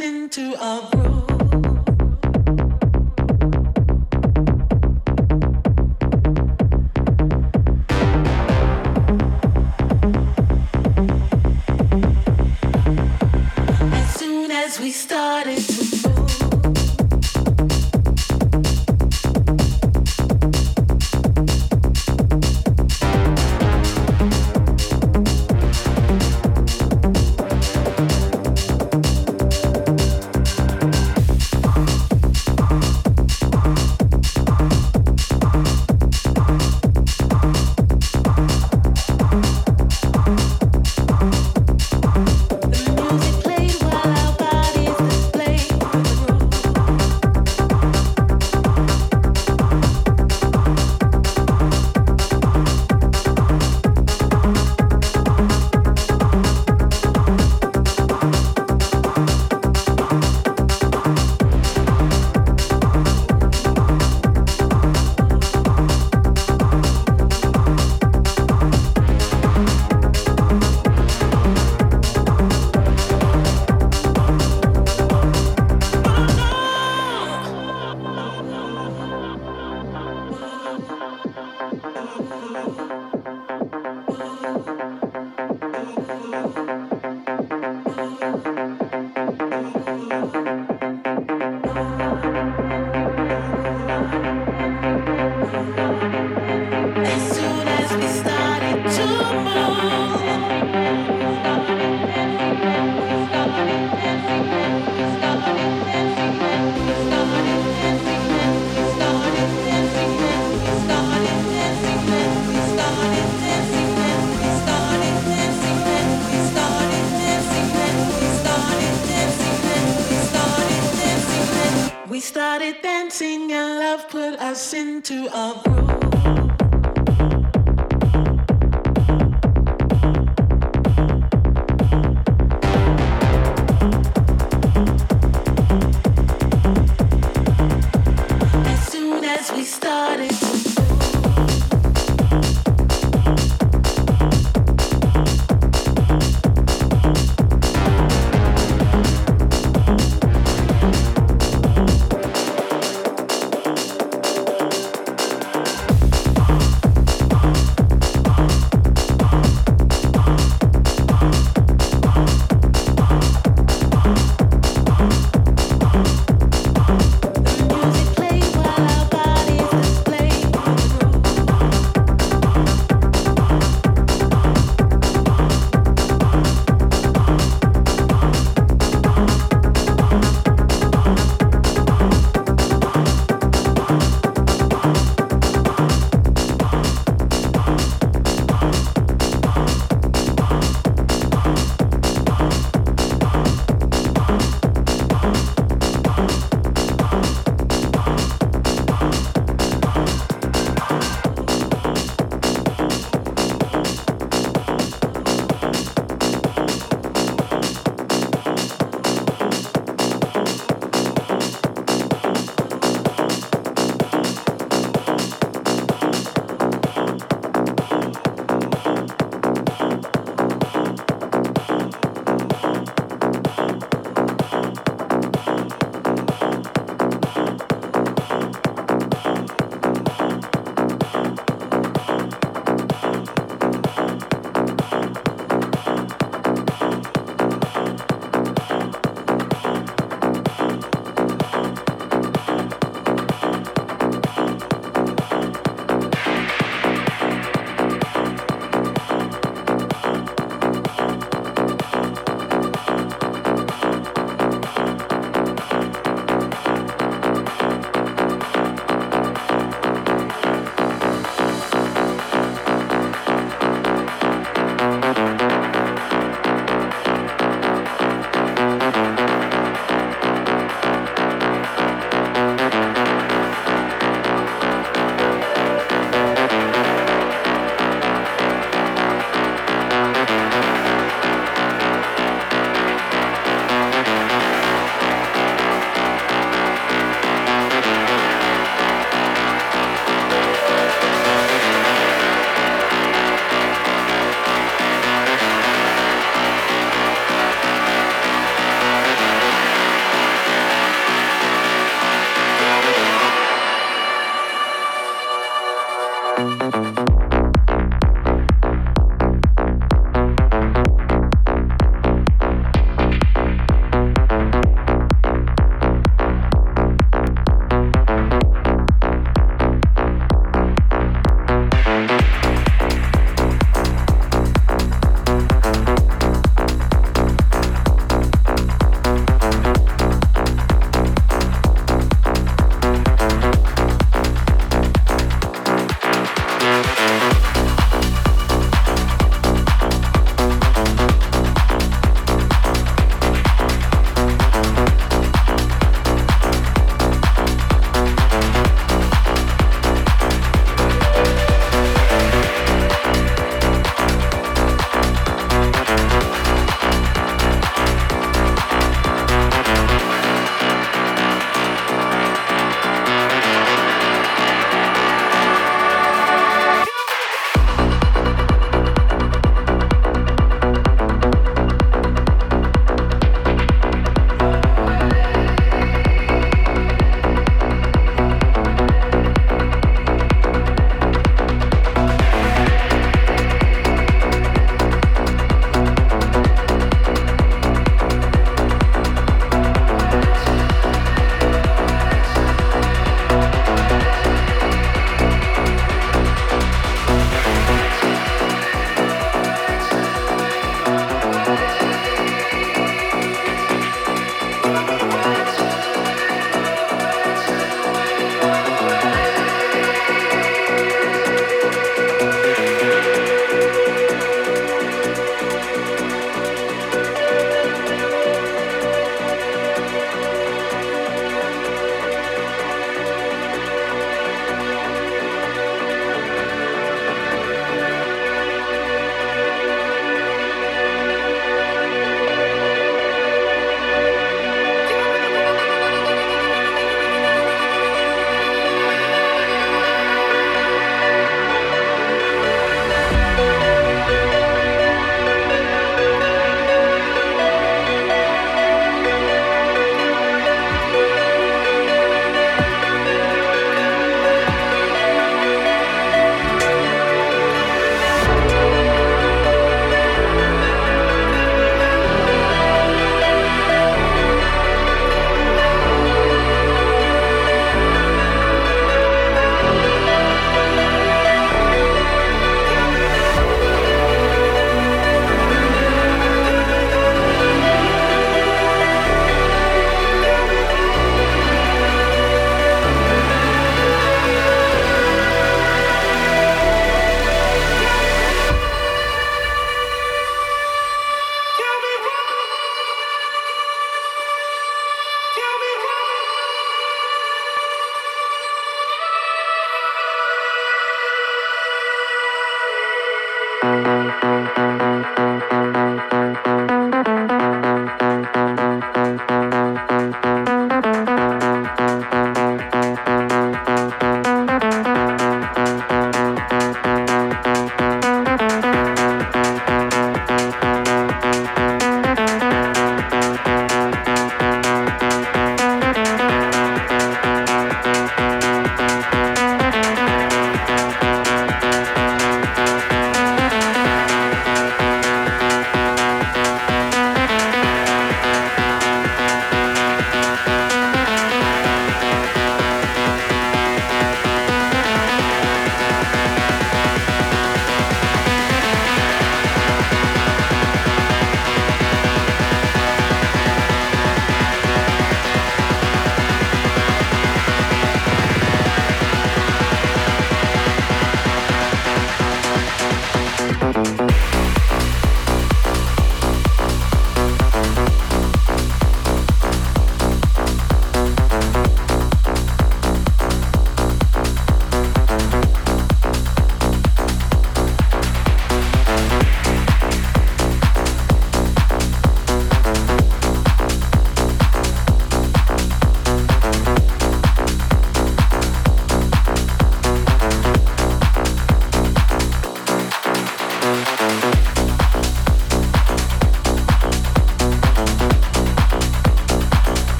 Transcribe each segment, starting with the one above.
into our room.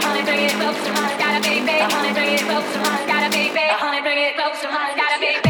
Gotta bring it close to mine, gotta baby. Gotta bring it close to mine, gotta baby.